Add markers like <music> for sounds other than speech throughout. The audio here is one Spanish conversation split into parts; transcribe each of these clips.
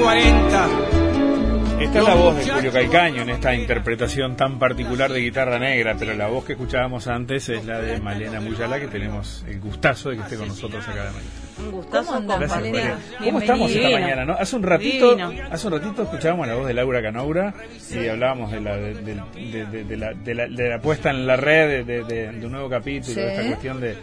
40. Esta es la voz de Julio Caicaño en esta interpretación tan particular de guitarra negra, pero la voz que escuchábamos antes es la de Malena Muyala, que tenemos el gustazo de que esté con nosotros acá de mañana. Un gustazo ¿Cómo Gracias. ¿Cómo estamos esta Divino. mañana? ¿no? Hace un ratito, Divino. hace un ratito escuchábamos la voz de Laura Canaura y hablábamos de la de, de- de- de- de la, de la- de la puesta en la red de, de- de- de un nuevo capítulo, Sí. de esta cuestión de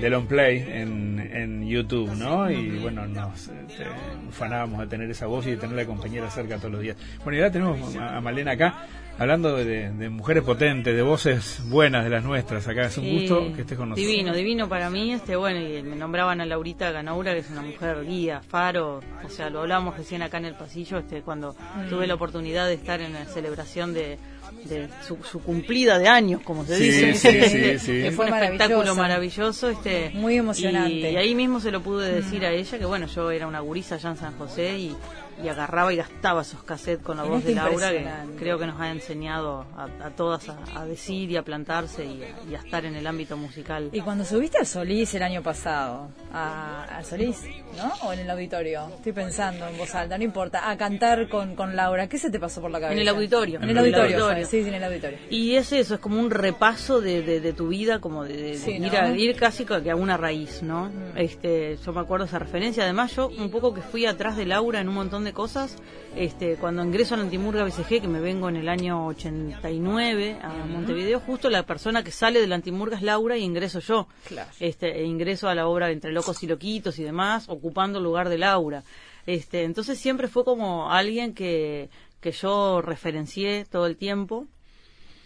del on play en, en YouTube, ¿no? Y bueno, nos este, ufanábamos de tener esa voz y de tener la compañera cerca todos los días. Bueno, y ahora tenemos a a Malena acá hablando de, de mujeres potentes, de voces buenas de las nuestras. Acá es un Sí, gusto que estés con nosotros. Divino, divino para mí. Este, bueno, y me nombraban a Laurita Ganaura, que es una mujer guía, faro. O sea, lo hablábamos recién acá en el pasillo, este, cuando tuve la oportunidad de estar en la celebración de, de su, su cumplida de años, como se Sí, dice. sí, Este, sí, sí. <laughs> que fue un espectáculo maravilloso. maravilloso. Este, Muy emocionante. Y, y ahí mismo se lo pude decir a ella, que bueno, yo era una gurisa allá en San José y, y agarraba y gastaba esos cassettes con la Es voz de Laura, que creo que nos ha enseñado a, a todas a, a decir y a plantarse y a, y a estar en el ámbito musical. Y cuando subiste al Solís el año pasado, a- al Solís, ¿no? O en el auditorio, estoy pensando en voz alta, no importa, a cantar con, con Laura, ¿qué se te pasó por la cabeza? En el auditorio. En el En el auditorio, auditorio. sí, sí, en el auditorio. Y es eso, es como un repaso de, de, de tu vida, como de, ir, a, ir casi que a una raíz, ¿no? Este, yo me acuerdo esa referencia. Además, yo un poco que fui atrás de Laura en un montón de cosas. Este, cuando ingreso a la Antimurga BCG, que me vengo en el año 89 a Montevideo, justo la persona que sale de la Antimurga es Laura y ingreso yo. Claro. Este, e ingreso a la obra Entre Locos y Loquitos y demás, ocupando el lugar de Laura. Este, entonces siempre fue como alguien que, que yo referencié todo el tiempo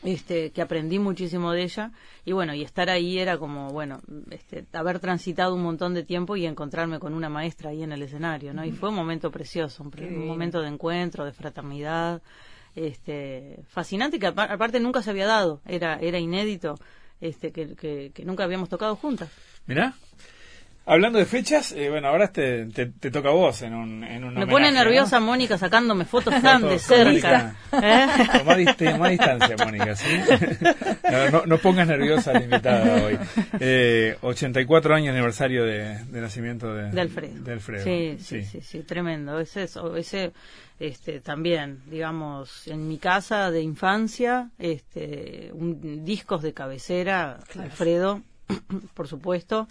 este, que aprendí muchísimo de ella y bueno, y estar ahí era como, bueno, este, haber transitado un montón de tiempo y encontrarme con una maestra ahí en el escenario, ¿no? Y fue un momento precioso, un, momento de encuentro, de fraternidad, este, fascinante que apa- aparte nunca se había dado, era, era inédito, este, que, que, que nunca habíamos tocado juntas. Mirá. Hablando de fechas, eh, bueno, ahora te, te, te toca a vos en un, en un Me pone nerviosa ¿no? Mónica sacándome fotos tan de cerca. ¿eh? Tomá, dist- tomá distancia, Mónica, ¿sí? <laughs> No, no, no pongas nerviosa a la invitada hoy. Eh, 84 años aniversario de, de nacimiento de, de Alfredo. de Alfredo. Sí, sí, sí, sí, tremendo. Ese, es- ese este, también, digamos, en mi casa de infancia, este, un, discos de cabecera, Alfredo, <clears throat> por supuesto.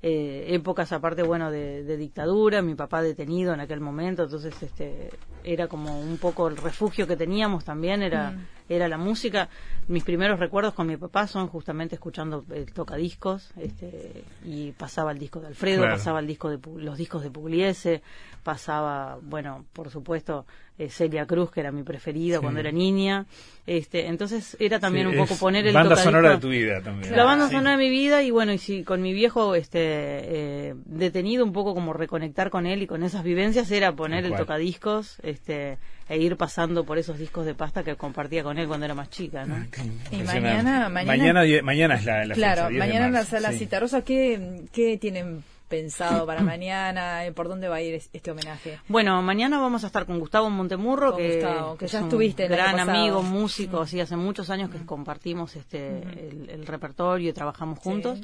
Eh, épocas aparte, bueno, de, de dictadura, mi papá detenido en aquel momento, entonces este, era como un poco el refugio que teníamos también, era, Mm. Era la música. Mis primeros recuerdos con mi papá son justamente escuchando el tocadiscos, este, y pasaba el disco de Alfredo, Claro. pasaba el disco de Pu- los discos de Pugliese, pasaba, bueno, por supuesto, eh, Celia Cruz, que era mi preferida Sí. cuando era niña. Este, entonces era también Sí, un poco poner el Banda tocadiscos- sonora de tu vida también. la banda Sí. sonora de mi vida y bueno, y si con mi viejo este eh, detenido un poco como reconectar con él y con esas vivencias era poner el tocadiscos este e ir pasando por esos discos de pasta que compartía con él cuando era más chica, ¿no? Ah, Y mañana- mañana- mañana, die- mañana es la, la claro, fecha, 10 de mañana en la sala sí. Citarrosa, ¿qué, ¿qué tienen pensado para mañana? Eh, ¿Por dónde va a ir es- este homenaje? Bueno, mañana vamos a estar con Gustavo Montemurro, Con que, Gustavo, que es ya un estuviste año gran amigo, músico, así hace muchos años que compartimos este el, el repertorio y trabajamos juntos.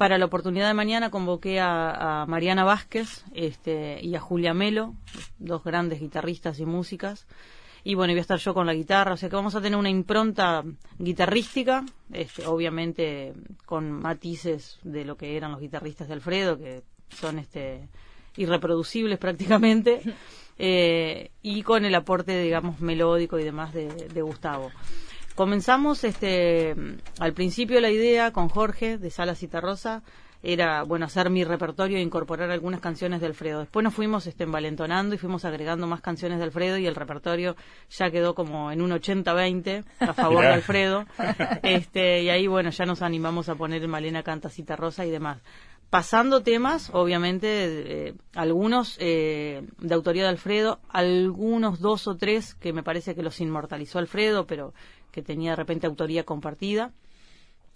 Para la oportunidad de mañana convoqué a, a Mariana Vázquez este, y a Julia Melo, dos grandes guitarristas y músicas. Y bueno, voy a estar yo con la guitarra, o sea que vamos a tener una impronta guitarrística, este, obviamente con matices de lo que eran los guitarristas de Alfredo, que son este irreproducibles <laughs> prácticamente, <laughs> eh, y con el aporte, digamos, melódico y demás de, de Gustavo. Comenzamos este al principio la idea con Jorge de Sala Citarrosa era bueno hacer mi repertorio e incorporar algunas canciones de Alfredo. Después nos fuimos este, envalentonando y fuimos agregando más canciones de Alfredo y el repertorio ya quedó como en un 80-20 a favor de. Alfredo. <laughs> Este, y ahí bueno ya nos animamos a poner Malena Canta Citarrosa y demás. Pasando temas, obviamente, eh, algunos eh, de autoría de Alfredo, algunos dos o tres que me parece que los inmortalizó Alfredo, pero que tenía de repente autoría compartida.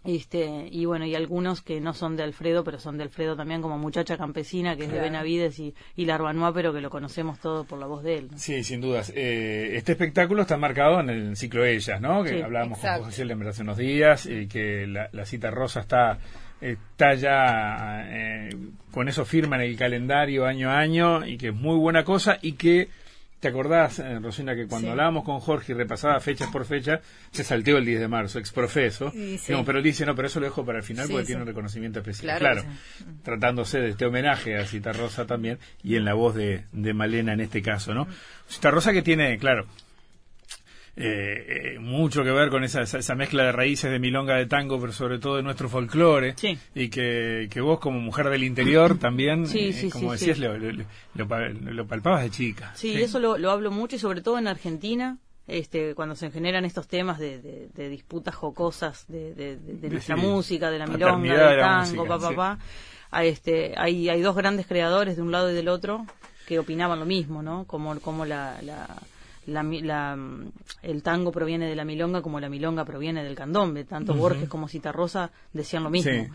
Este, y bueno, y algunos que no son de Alfredo, pero son de Alfredo también, como Muchacha Campesina, que es de. Benavides y, y Larbanois, pero que lo conocemos todo por la voz de él. ¿no? Sí, sin dudas. Eh, este espectáculo está marcado en el ciclo Ellas, ¿no? Que Sí, hablábamos exacto. con José Silva hace unos días y que la, la cita rosa está está ya eh, con eso firma en el calendario año a año y que es muy buena cosa y que ¿Te acordás, eh, Rosina, que cuando hablábamos con Jorge y repasaba fechas por fecha, se salteó el 10 de marzo, exprofeso? pero él dice, no, pero eso lo dejo para el final porque tiene un reconocimiento especial. Claro, tratándose de este homenaje a Cita Rosa también y en la voz de, de Malena en este caso, ¿no? Cita Rosa que tiene, claro, eh, eh, mucho que ver con esa, esa, mezcla de raíces de milonga de tango, pero sobre todo de nuestro folclore. Y que, que, vos, como mujer del interior, también, eh, como decías, lo, lo, palpabas de chica. Sí, eso lo, lo hablo mucho y sobre todo en Argentina. Este, cuando se generan estos temas de, de, disputas jocosas de, de, nuestra música, de la milonga, del tango, papá, papá, pa, este, hay, hay dos grandes creadores de un lado y del otro que opinaban lo mismo, ¿no? Como, como la la, el tango proviene de la milonga como la milonga proviene del candombe. Tanto Borges como Citarrosa decían lo mismo.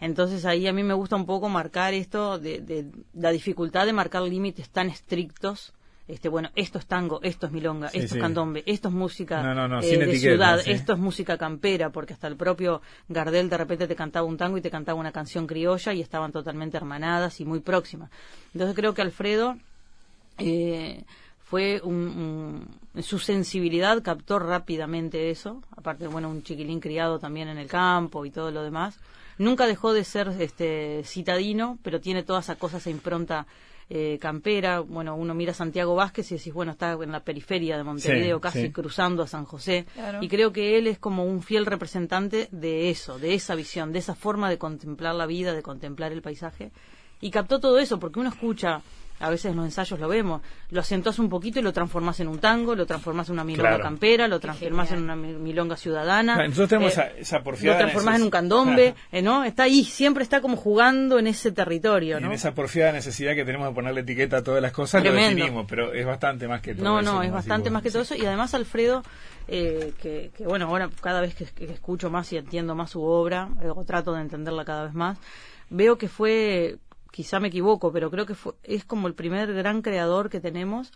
Entonces ahí a mí me gusta un poco marcar esto de, la dificultad de marcar límites tan estrictos. Este, bueno, esto es tango, esto es milonga, esto es candombe, esto es música eh, de ciudad, esto es música campera, porque hasta el propio Gardel de repente te cantaba un tango y te cantaba una canción criolla y estaban totalmente hermanadas y muy próximas. Entonces creo que Alfredo eh, fue un, su sensibilidad captó rápidamente eso, aparte, bueno, un chiquilín criado también en el campo y todo lo demás. Nunca dejó de ser este citadino, pero tiene toda esa cosa, esa impronta eh, campera. Bueno, uno mira a Santiago Vázquez y decís, bueno, está en la periferia de Montevideo, casi cruzando a San José. Y creo que él es como un fiel representante de eso, de esa visión, de esa forma de contemplar la vida, de contemplar el paisaje. Y captó todo eso, porque uno escucha a veces en los ensayos lo vemos, lo acentuas un poquito y lo transformas en un tango, lo transformas en una milonga campera, lo transformas en una milonga ciudadana. nosotros tenemos eh, esa, porfiada. Lo transformas en, un candombe, eh, ¿no? Está ahí, siempre está como jugando en ese territorio, ¿no? en esa porfiada necesidad que tenemos de ponerle etiqueta a todas las cosas, lo definimos, pero es bastante más que todo no, eso. No, no, es bastante más que todo eso. Y además Alfredo, eh, que, bueno, ahora cada vez que, escucho más y entiendo más su obra, o trato de entenderla cada vez más, veo que fue quizá me equivoco, pero creo que es como el primer gran creador que tenemos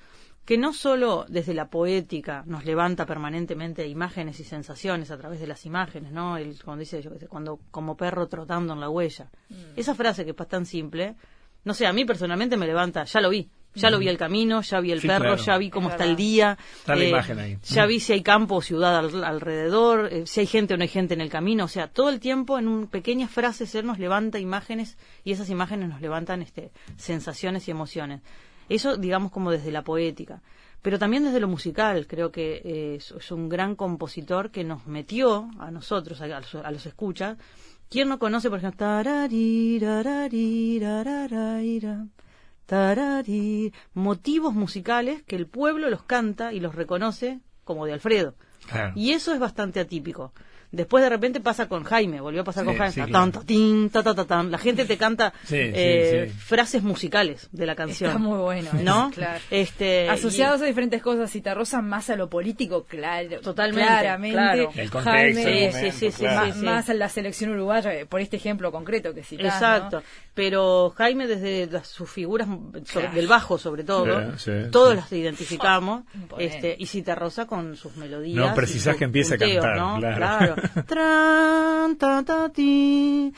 que no solo desde la poética nos levanta permanentemente imágenes y sensaciones a través de las imágenes, ¿no? El, cuando dice, yo cuando como perro trotando en la huella. Mm. Esa frase que es tan simple, no sé, a mí personalmente me levanta, ya lo vi, ya lo vi el camino, ya vi el perro, ya vi cómo está el día. Eh, ya vi si hay campo o ciudad alrededor, eh, si hay gente o no hay gente en el camino. O sea, todo el tiempo en un, pequeñas frases él nos levanta imágenes y esas imágenes nos levantan este, sensaciones y emociones. Eso, digamos, como desde la poética. Pero también desde lo musical, creo que eh, es, un gran compositor que nos metió a nosotros, a, a los escuchas. ¿Quién no conoce, por ejemplo, tarari, motivos musicales que el pueblo los canta y los reconoce como de Alfredo. Y eso es bastante atípico. Después de repente pasa con Jaime, volvió a pasar con Jaime. La gente te canta eh, frases musicales de la canción. Está muy bueno. ¿No? Este, Asociados a diferentes cosas, Citarrosa más a lo político, claro. Totalmente. Claramente. El Jaime, más, a la selección uruguaya, eh, por este ejemplo concreto que citás. Exacto. Pero Jaime, desde sus figuras del bajo, sobre todo, todos las identificamos. este Y Citarrosa con sus melodías. No precisás que empiece a cantar. claro. Tran, ta, ta, ti,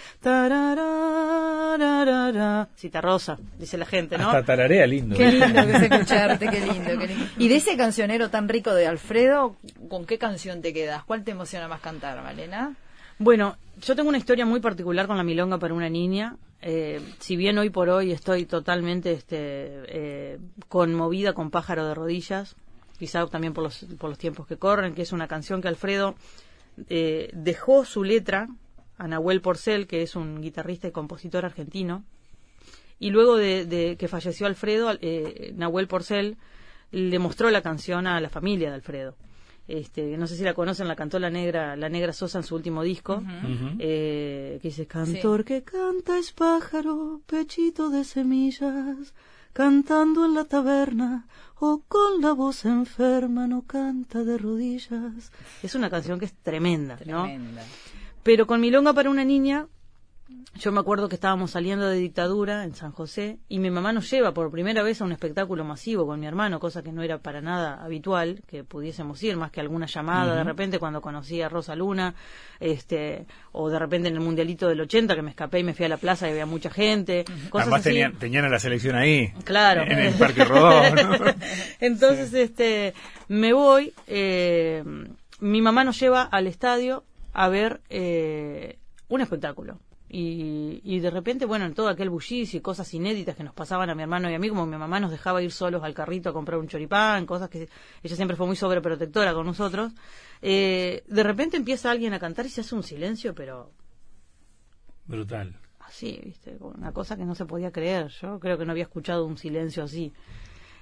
Cita rosa, dice la gente, ¿no? Hasta tararea lindo. Qué lindo que es escucharte, qué lindo, qué lindo. <laughs> Y de ese cancionero tan rico de Alfredo, ¿con qué canción te quedas? ¿Cuál te emociona más cantar, Malena? Bueno, yo tengo una historia muy particular con la milonga para una niña. Eh, si bien hoy por hoy estoy totalmente este, eh, conmovida con Pájaro de Rodillas, quizá también por los, por los tiempos que corren, que es una canción que Alfredo eh, dejó su letra a Nahuel Porcel, que es un guitarrista y compositor argentino, y luego de, que falleció Alfredo, eh, Nahuel Porcel le mostró la canción a la familia de Alfredo. Este, no sé si la conocen, la cantó la negra, la negra Sosa en su último disco, eh, que dice cantor que canta es pájaro, pechito de semillas, cantando en la taberna o con la voz enferma no canta de rodillas. Es una canción que es tremenda, ¿no? Pero con Milonga para una niña yo me acuerdo que estábamos saliendo de dictadura en San José y mi mamá nos lleva por primera vez a un espectáculo masivo con mi hermano, cosa que no era para nada habitual que pudiésemos ir, más que alguna llamada de repente cuando conocí a Rosa Luna, este, o de repente en el Mundialito del 80 que me escapé y me fui a la plaza y había mucha gente. Cosas Además así. tenían, tenían a la selección ahí. Claro. En el Parque Rodó. ¿no? <laughs> Entonces, este, me voy, eh, mi mamá nos lleva al estadio a ver eh, un espectáculo. Y, y de repente, bueno, en todo aquel bullicio y cosas inéditas que nos pasaban a mi hermano y a mí, como mi mamá nos dejaba ir solos al carrito a comprar un choripán, cosas que ella siempre fue muy sobreprotectora con nosotros, eh, de repente empieza alguien a cantar y se hace un silencio, pero Brutal. así, ¿viste? Una cosa que no se podía creer. Yo creo que no había escuchado un silencio así.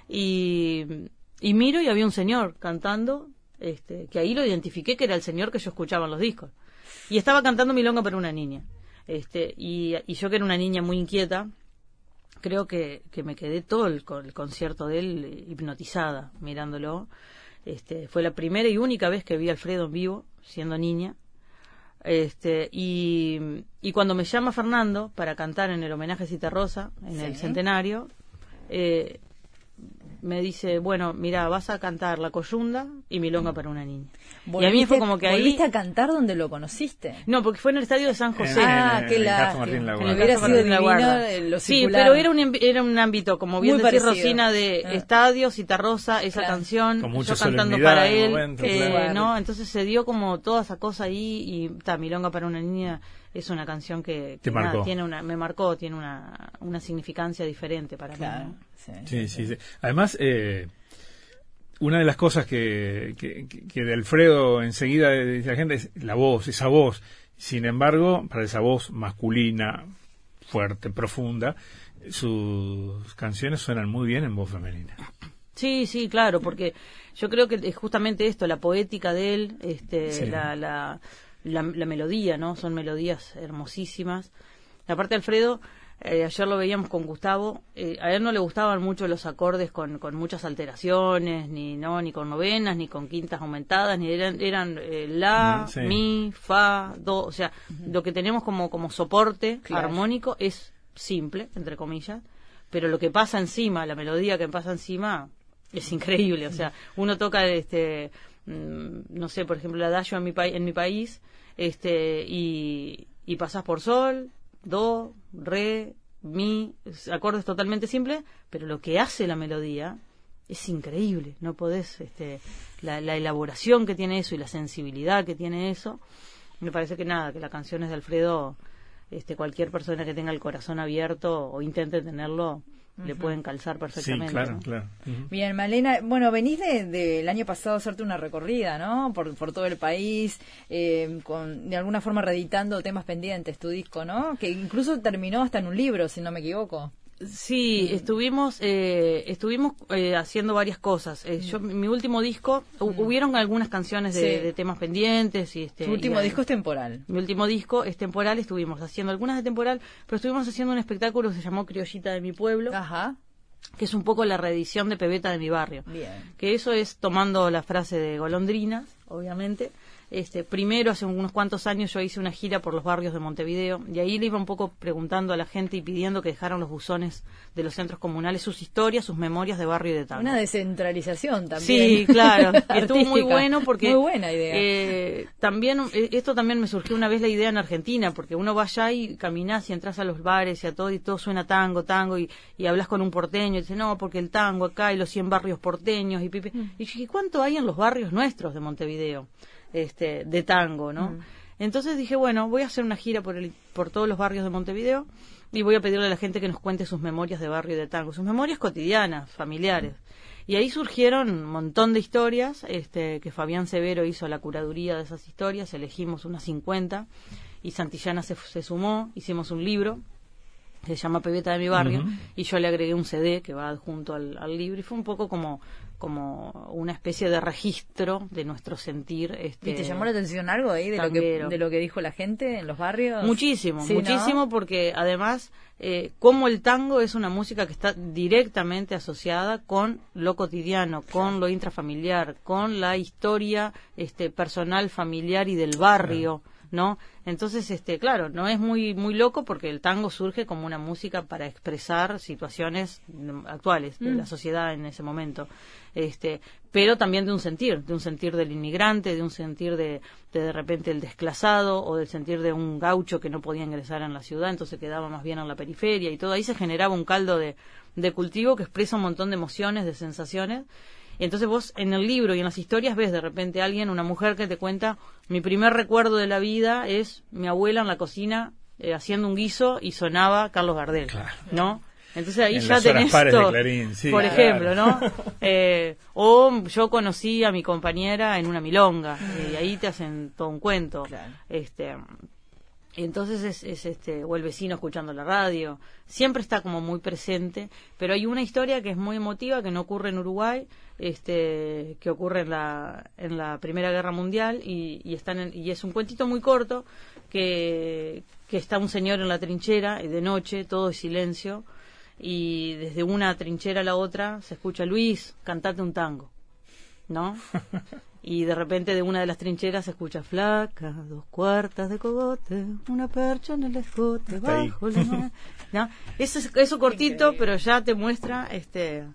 Y, y miro y había un señor cantando, este, que ahí lo identifiqué que era el señor que yo escuchaba en los discos. Y estaba cantando Milonga para una niña. Este, y, y yo que era una niña muy inquieta, creo que, que me quedé todo el, con- el concierto de él eh, hipnotizada mirándolo. Este, fue la primera y única vez que vi a Alfredo en vivo, siendo niña. Este, y, y cuando me llama Fernando para cantar en el homenaje a Cita Rosa, en el centenario, eh, me dice, bueno, mira, vas a cantar La Coyunda y Milonga para una niña. Y a mí fue como que ahí... ¿Volviste a cantar donde lo conociste? No, porque fue en el estadio de San José. En- Ah, en- qué la- Sí, pero era un, era un ámbito, como bien parecido. Rosina, de Ah. estadio, Citarrosa, esa Claro. canción, Con yo cantando para él, momento, eh, claro. ¿no? Entonces se dio como toda esa cosa ahí y ta, Milonga para una niña es una canción que, nada, tiene una, me marcó, tiene una, una significancia diferente para Claro. mí. ¿no? Sí. Sí, sí, sí. Además, eh, una de las cosas que, que, que de Alfredo enseguida dice la gente es la voz, esa voz. Sin embargo, para esa voz masculina, fuerte, profunda, sus canciones suenan muy bien en voz femenina. Sí, sí, claro, porque yo creo que es justamente esto, la poética de él, este, Sí. la, la, la, la melodía, ¿no? Son melodías hermosísimas. Aparte, Alfredo, eh, ayer lo veíamos con Gustavo, eh, a él no le gustaban mucho los acordes con, con muchas alteraciones, ni no, ni con novenas, ni con quintas aumentadas, ni eran, eran eh, la, sí. mi, fa, do, o sea, lo que tenemos como, como soporte Claro. armónico es simple, entre comillas, pero lo que pasa encima, la melodía que pasa encima, es increíble. O sea, uno toca, este, mm, no sé, por ejemplo, la Dayo en mi, pai- en mi país, este, y, y pasás por sol, do, re, mi, es- acordes totalmente simples, pero lo que hace la melodía es increíble. No podés, este, la, la elaboración que tiene eso y la sensibilidad que tiene eso. Me parece que nada, que las canciones de Alfredo, este, cualquier persona que tenga el corazón abierto o intente tenerlo, le pueden calzar Sí, perfectamente. claro, ¿no? claro. Ujú. Bien, Malena, bueno, venís del de, del año pasado a hacerte una recorrida, ¿no? Por, por todo el país, eh, con de alguna forma reeditando temas pendientes, tu disco, ¿no? Que incluso terminó hasta en un libro, si no me equivoco. Sí, estuvimos eh, estuvimos eh, haciendo varias cosas. Eh, yo mi último disco hu- hubieron algunas canciones de, Sí. de temas pendientes y este tu último y- disco es temporal. Mi último disco es temporal, estuvimos haciendo algunas de temporal, pero estuvimos haciendo un espectáculo que se llamó Criollita de mi pueblo, Ajá, que es un poco la reedición de Pebeta de mi barrio. bien. Que eso es tomando la frase de Golondrinas, obviamente. Este, primero, hace unos cuantos años, yo hice una gira por los barrios de Montevideo y ahí le iba un poco preguntando a la gente y pidiendo que dejaran los buzones de los centros comunales sus historias, sus memorias de barrio y de tango. Una descentralización también. Sí, claro. <laughs> Estuvo muy bueno porque... Muy buena idea. eh, también, eh, esto también me surgió una vez la idea en Argentina, porque uno va allá y caminas y entras a los bares y a todo, y todo suena tango, tango, y, y hablas con un porteño y dice, no, porque el tango acá y los 100 barrios porteños, y pipi. Mm. Y dije, ¿cuánto hay en los barrios nuestros de Montevideo? Este, de tango, ¿no? Mm. Entonces dije, bueno, voy a hacer una gira por, el, por todos los barrios de Montevideo y voy a pedirle a la gente que nos cuente sus memorias de barrio y de tango, sus memorias cotidianas, familiares. Y ahí surgieron un montón de historias, este, que Fabián Severo hizo la curaduría de esas historias, elegimos unas 50 y Santillana se, se sumó, hicimos un libro que se llama Pebeta de mi barrio y yo le agregué un CD que va adjunto al, al libro y fue un poco como como una especie de registro de nuestro sentir este ¿Y te llamó la atención algo ahí de lo, que, de lo que dijo la gente en los barrios? Muchísimo, Sí, ¿no? muchísimo, porque además, eh, como el tango es una música que está directamente asociada con lo cotidiano, con lo intrafamiliar, con la historia este, personal, familiar y del barrio, ¿no? Entonces, este, claro, no es muy muy loco porque el tango surge como una música para expresar situaciones mm, actuales de la sociedad en ese momento. Este, pero también de un sentir, de un sentir del inmigrante, de un sentir de, de de repente el desclasado o del sentir de un gaucho que no podía ingresar en la ciudad, entonces quedaba más bien en la periferia y todo ahí se generaba un caldo de, de cultivo que expresa un montón de emociones, de sensaciones entonces vos en el libro y en las historias ves de repente a alguien, una mujer que te cuenta, mi primer recuerdo de la vida es mi abuela en la cocina eh, haciendo un guiso y sonaba Carlos Gardel, ¿no? Entonces ahí ya tenés todo, por ejemplo, ¿no? <laughs> Eh, o yo conocí a mi compañera en una milonga y ahí te hacen todo un cuento. Este, entonces es, es, este o el vecino escuchando la radio siempre está como muy presente pero hay una historia que es muy emotiva que no ocurre en Uruguay este que ocurre en la en la Primera Guerra Mundial y, y están y es un cuentito muy corto que que está un señor en la trinchera y de noche todo es silencio y desde una trinchera a la otra se escucha Luis cantate un tango ¿no? <laughs> y de repente de una de las trincheras se escucha flaca, dos cuartas de cogote, una percha en el escote, bajo la ¿no? <laughs> Eso, eso cortito, pero ya te muestra este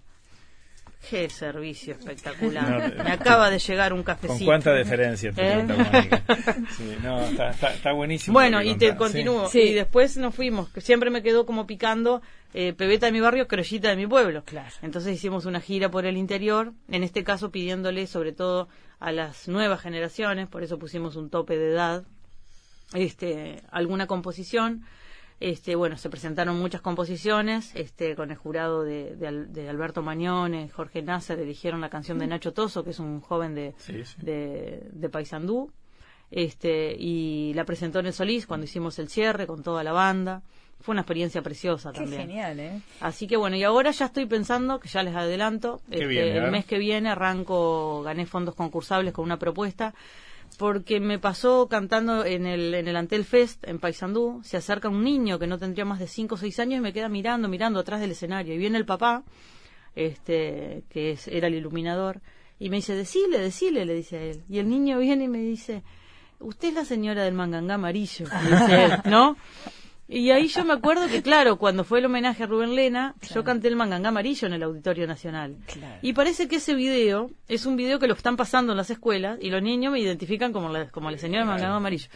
Qué servicio espectacular. Me acaba de llegar un cafecito. ¿Con cuánta deferencia ¿Eh? <laughs> sí, no, está, buenísimo. Bueno, y te continúo. Y después nos fuimos, que siempre me quedó como picando eh, pebeta de mi barrio, crollita de mi pueblo. Claro. Entonces hicimos una gira por el interior, en este caso pidiéndole sobre todo a las nuevas generaciones, por eso pusimos un tope de edad, este, alguna composición este, bueno, se presentaron muchas composiciones, este, con el jurado de, de, Alberto Mañón, Jorge Nasser, eligieron la canción de Nacho Toso, que es un joven de, de, de Paysandú, este, y la presentó en el Solís cuando hicimos el cierre con toda la banda. Fue una experiencia preciosa Qué también. genial, ¿eh? Así que bueno, y ahora ya estoy pensando, que ya les adelanto, este, el mes que viene arranco, gané fondos concursables con una propuesta porque me pasó cantando en el, en el Antel Fest en Paysandú, se acerca un niño que no tendría más de 5 o 6 años y me queda mirando, mirando atrás del escenario. Y viene el papá, este, que era el iluminador, y me dice, decile, decile, le dice a él. Y el niño viene y me dice, usted es la señora del mangangá amarillo, dice él, ¿no? <laughs> Y ahí yo me acuerdo que, claro, cuando fue el homenaje a Rubén Lena, yo canté el Mangangá Amarillo en el Auditorio Nacional. Y parece que ese video es un video que lo están pasando en las escuelas y los niños me identifican como la, como la señora Mangangá Amarillo.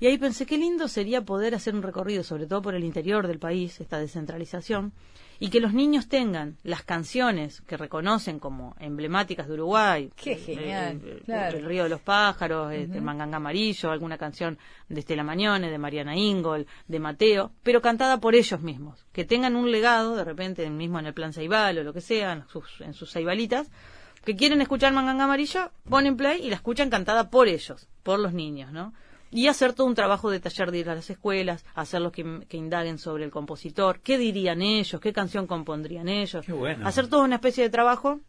Y ahí pensé, qué lindo sería poder hacer un recorrido, sobre todo por el interior del país, esta descentralización, y que los niños tengan las canciones que reconocen como emblemáticas de Uruguay. Qué eh, genial. Eh, el, Río de los Pájaros, el este, Manganga Amarillo, alguna canción de Estela Mañone, de Mariana Ingol, de Mateo, pero cantada por ellos mismos. Que tengan un legado, de repente, mismo en el plan Saibal o lo que sea, en sus, en sus Saibalitas, que quieren escuchar Manganga Amarillo, ponen play y la escuchan cantada por ellos, por los niños, ¿no? Y hacer todo un trabajo de taller de ir a las escuelas, hacerlos que, que indaguen sobre el compositor, qué dirían ellos, qué canción compondrían ellos, hacer toda una especie de trabajo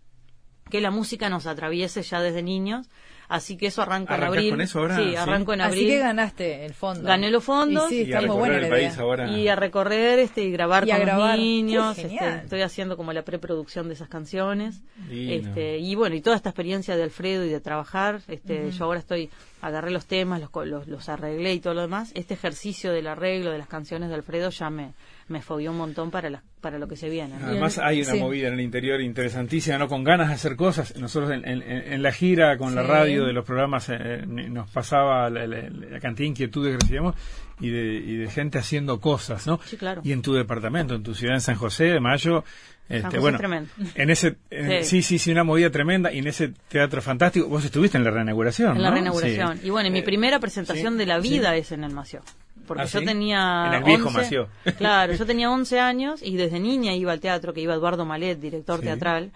que la música nos atraviese ya desde niños Así que eso arranca en abril. con eso ahora? Sí, arranco en abril. Así que ganaste el fondo. Gané los fondos. Y, sí, está muy el país ahora. Y a recorrer este, y grabar con los niños. Este, estoy haciendo como la preproducción de esas canciones. Este, y bueno, y toda esta experiencia de Alfredo y de trabajar. Este, Yo ahora estoy, agarré los temas, los, los, los arreglé y todo lo demás. Este ejercicio del arreglo de las canciones de Alfredo ya me, me fobió un montón para para lo que se viene. Además hay una movida en el interior interesantísima, ¿no? Con ganas de hacer cosas. Nosotros en, la gira con la radio de los programas eh, nos pasaba la, cantidad de inquietudes que recibíamos y de, y de gente haciendo cosas, ¿no? Sí, claro. Y en tu departamento, en tu ciudad, en San José de Mayo, este, bueno, en ese, sí. sí. sí, una movida tremenda y en ese teatro fantástico, vos estuviste en la reinauguración. En la reinauguración. Y bueno, mi eh, primera presentación de la vida es en el Mació porque ¿Ah, yo tenía... En el viejo 11, Claro, yo tenía 11 años y desde niña iba al teatro, que iba Eduardo Malet, director teatral.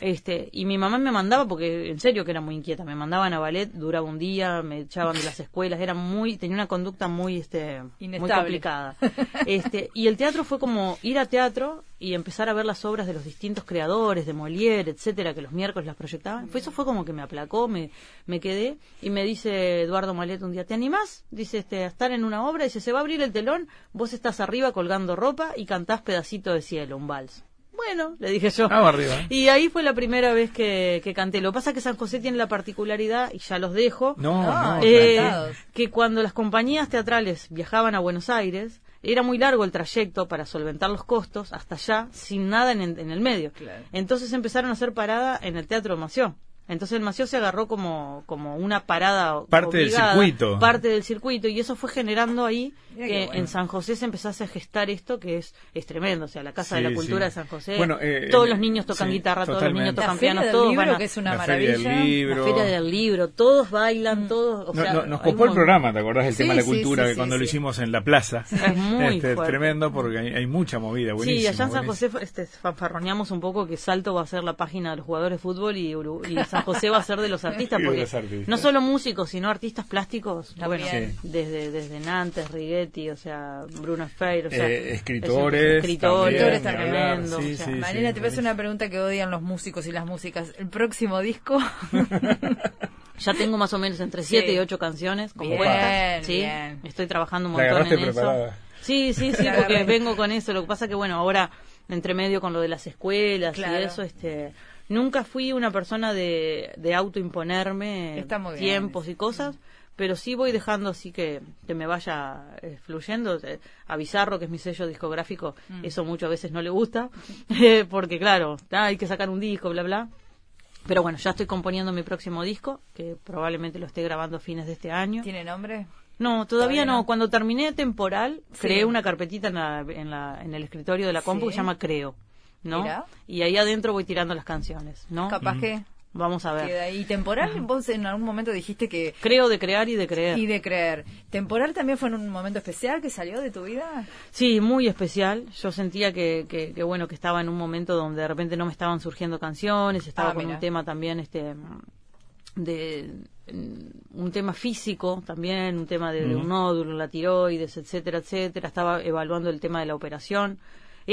Este, y mi mamá me mandaba, porque en serio que era muy inquieta, me mandaban a ballet, duraba un día, me echaban de las escuelas, era muy, tenía una conducta muy, este, muy complicada. <laughs> Este, y el teatro fue como ir a teatro y empezar a ver las obras de los distintos creadores, de Molière, etcétera, que los miércoles las proyectaban. Fue, eso fue como que me aplacó, me, me quedé, y me dice Eduardo Malet un día, ¿te animás? Dice, este, a estar en una obra, dice, se va a abrir el telón, vos estás arriba colgando ropa y cantás pedacito de cielo, un vals bueno, le dije yo. Vamos arriba. Y ahí fue la primera vez que, que canté. Lo que pasa es que San José tiene la particularidad, y ya los dejo, No, Ah, no. eh, encantados. que cuando las compañías teatrales viajaban a Buenos Aires, era muy largo el trayecto para solventar los costos hasta allá, sin nada en, en el medio. Claro. Entonces empezaron a hacer parada en el Teatro Mació. Entonces el Mació se agarró como, como una parada Parte del circuito. Parte del circuito, y eso fue generando ahí Mira que bueno. en San José se empezase a gestar esto que es, es tremendo. O sea, la Casa de la Cultura sí. de San José, Bueno, eh, todos eh, los niños tocan sí, guitarra, todos los niños. La tocan feria piano, del todos libro, van a- que es una La Feria del maravilla. Libro. la feria del libro, todos bailan, todos. O No- sea, no- nos copó el programa, ¿te acordás? El Sí, tema de la cultura, sí, que sí, cuando lo hicimos en la plaza. Es muy Este, tremendo porque hay, hay mucha movida, buenísimo. Sí, allá en San buenísimo. José este, fanfarroneamos un poco que Salto va a ser la página de los jugadores de fútbol y, Uru- y <laughs> San José va a ser de los artistas, porque los artistas. no solo músicos, sino artistas plásticos. Bueno, desde, desde Nantes, Righetti, o sea, Bruno Feir, o sea, Eh, es- escritores, escritores, también, tremendo, Sí, o sea, sí, sí, Mariela, te voy a hacer una pregunta que odian los músicos y las músicas. ¿El próximo disco? <laughs> Ya tengo más o menos entre 7 Sí. y 8 canciones compuestas. sí, bien. estoy trabajando un montón en eso. preparada. Sí, sí, sí, <laughs> La porque vengo con eso. Lo que pasa que, bueno, ahora, entre medio con lo de las escuelas Claro. y eso, este, nunca fui una persona de, de autoimponerme tiempos y cosas, pero sí voy dejando así que, que me vaya eh, fluyendo. Eh, a Bizarro, que es mi sello discográfico, Mm. eso mucho a veces no le gusta, <laughs> eh, porque claro, ah, hay que sacar un disco, bla, bla. Pero bueno, ya estoy componiendo mi próximo disco, que probablemente lo esté grabando a fines de este año. ¿Tiene nombre? No, todavía, Todavía no. no. Cuando terminé temporal, Sí. creé una carpetita en, la, en, la- en el escritorio de la compu Sí. que se llama Creo, ¿no? Mira. Y ahí adentro voy tirando las canciones, ¿no? Capaz que Vamos a ver. queda ahí. ¿Temporal? Vos en algún momento dijiste que... Creo de crear y de creer. Y de creer. ¿Temporal también fue en un momento especial que salió de tu vida? Sí, muy especial. Yo sentía que, que, que, bueno, que estaba en un momento donde de repente no me estaban surgiendo canciones, estaba Ah, con mira. un tema también, este, de mm, un tema físico también, un tema de, de un nódulo, la tiroides, etcétera, etcétera. Estaba evaluando el tema de la operación.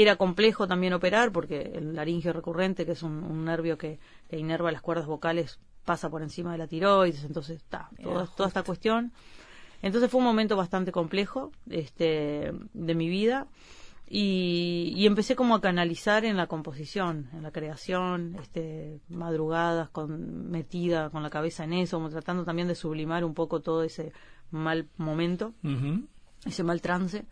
Era complejo también operar porque el laringio recurrente, que es un, un nervio que, inerva las cuerdas vocales, pasa por encima de la tiroides, entonces está toda, toda esta cuestión. Entonces fue un momento bastante complejo este, de mi vida y, y empecé como a canalizar en la composición, en la creación, este, madrugadas, con, metida con la cabeza en eso, como tratando también de sublimar un poco todo ese mal momento, Ujú. ese mal trance.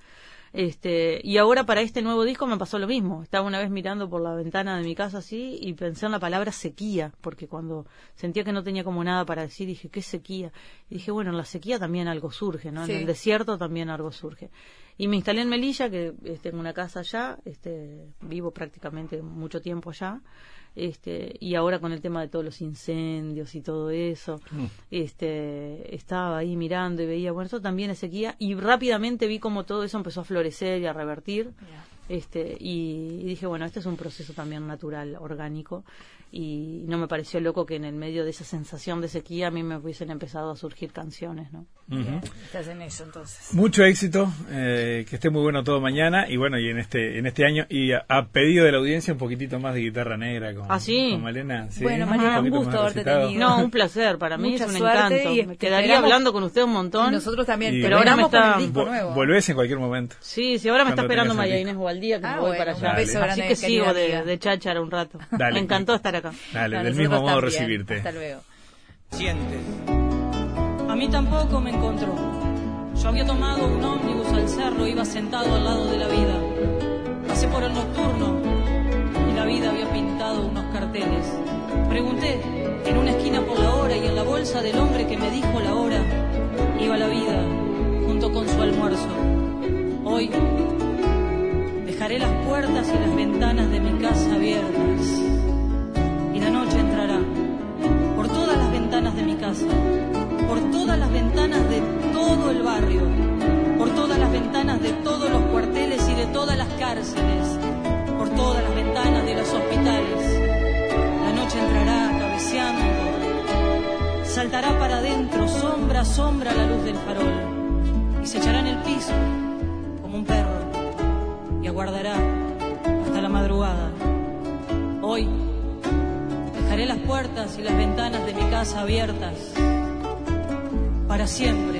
Este, y ahora para este nuevo disco me pasó lo mismo. Estaba una vez mirando por la ventana de mi casa así y pensé en la palabra sequía, porque cuando sentía que no tenía como nada para decir, dije, ¿qué sequía? Y dije, bueno, en la sequía también algo surge, ¿no? Sí. En el desierto también algo surge. Y me instalé en Melilla, que eh, tengo una casa allá, este, vivo prácticamente mucho tiempo allá. Este, y ahora con el tema de todos los incendios y todo eso, este, estaba ahí mirando y veía, bueno, esto también es sequía, y rápidamente vi como todo eso empezó a florecer y a revertir, este, y, y dije, bueno, este es un proceso también natural, orgánico, y no me pareció loco que en el medio de esa sensación de sequía a mí me hubiesen empezado a surgir canciones, ¿no? Estás en eso entonces. Mucho éxito, eh, que esté muy bueno todo mañana y bueno, y en este en este año y a, a pedido de la audiencia un poquitito más de guitarra negra con, ¿Ah, sí? con Malena. Sí, Bueno, Malena, un gusto haberte recitado. tenido. No, un placer, para mí Mucha es un suerte encanto. y me te quedaría esperamos- hablando con usted un montón. Y nosotros también. Y- Pero ahora me con está- el disco Vo- nuevo. Volvés en cualquier momento. Sí, sí, ahora me está esperando María el Inés Gualdía, que Ah, me voy bueno, para un allá. beso Así grande, que sigo de, de cháchara un rato. Dale. Me encantó estar acá. Dale, del mismo modo también. recibirte. Hasta luego. Siente. A mí tampoco me encontró. Yo había tomado un ómnibus al cerro, iba sentado al lado de la vida. Pasé por el nocturno y la vida había pintado unos carteles. Pregunté en una esquina por la hora y en la bolsa del hombre que me dijo la hora iba la vida junto con su almuerzo. Hoy dejaré las puertas y las ventanas de mi casa abiertas y la noche entrará por todas las ventanas de mi casa, por todas las ventanas de todo el barrio, por todas las ventanas de todos los cuarteles y de todas las cárceles, por todas las ventanas de los hospitales. La noche entrará cabeceando, saltará para adentro, sombra a sombra la luz del farol, y se echará en el piso aguardará hasta la madrugada. Hoy Dejaré las puertas y las ventanas de mi casa abiertas para siempre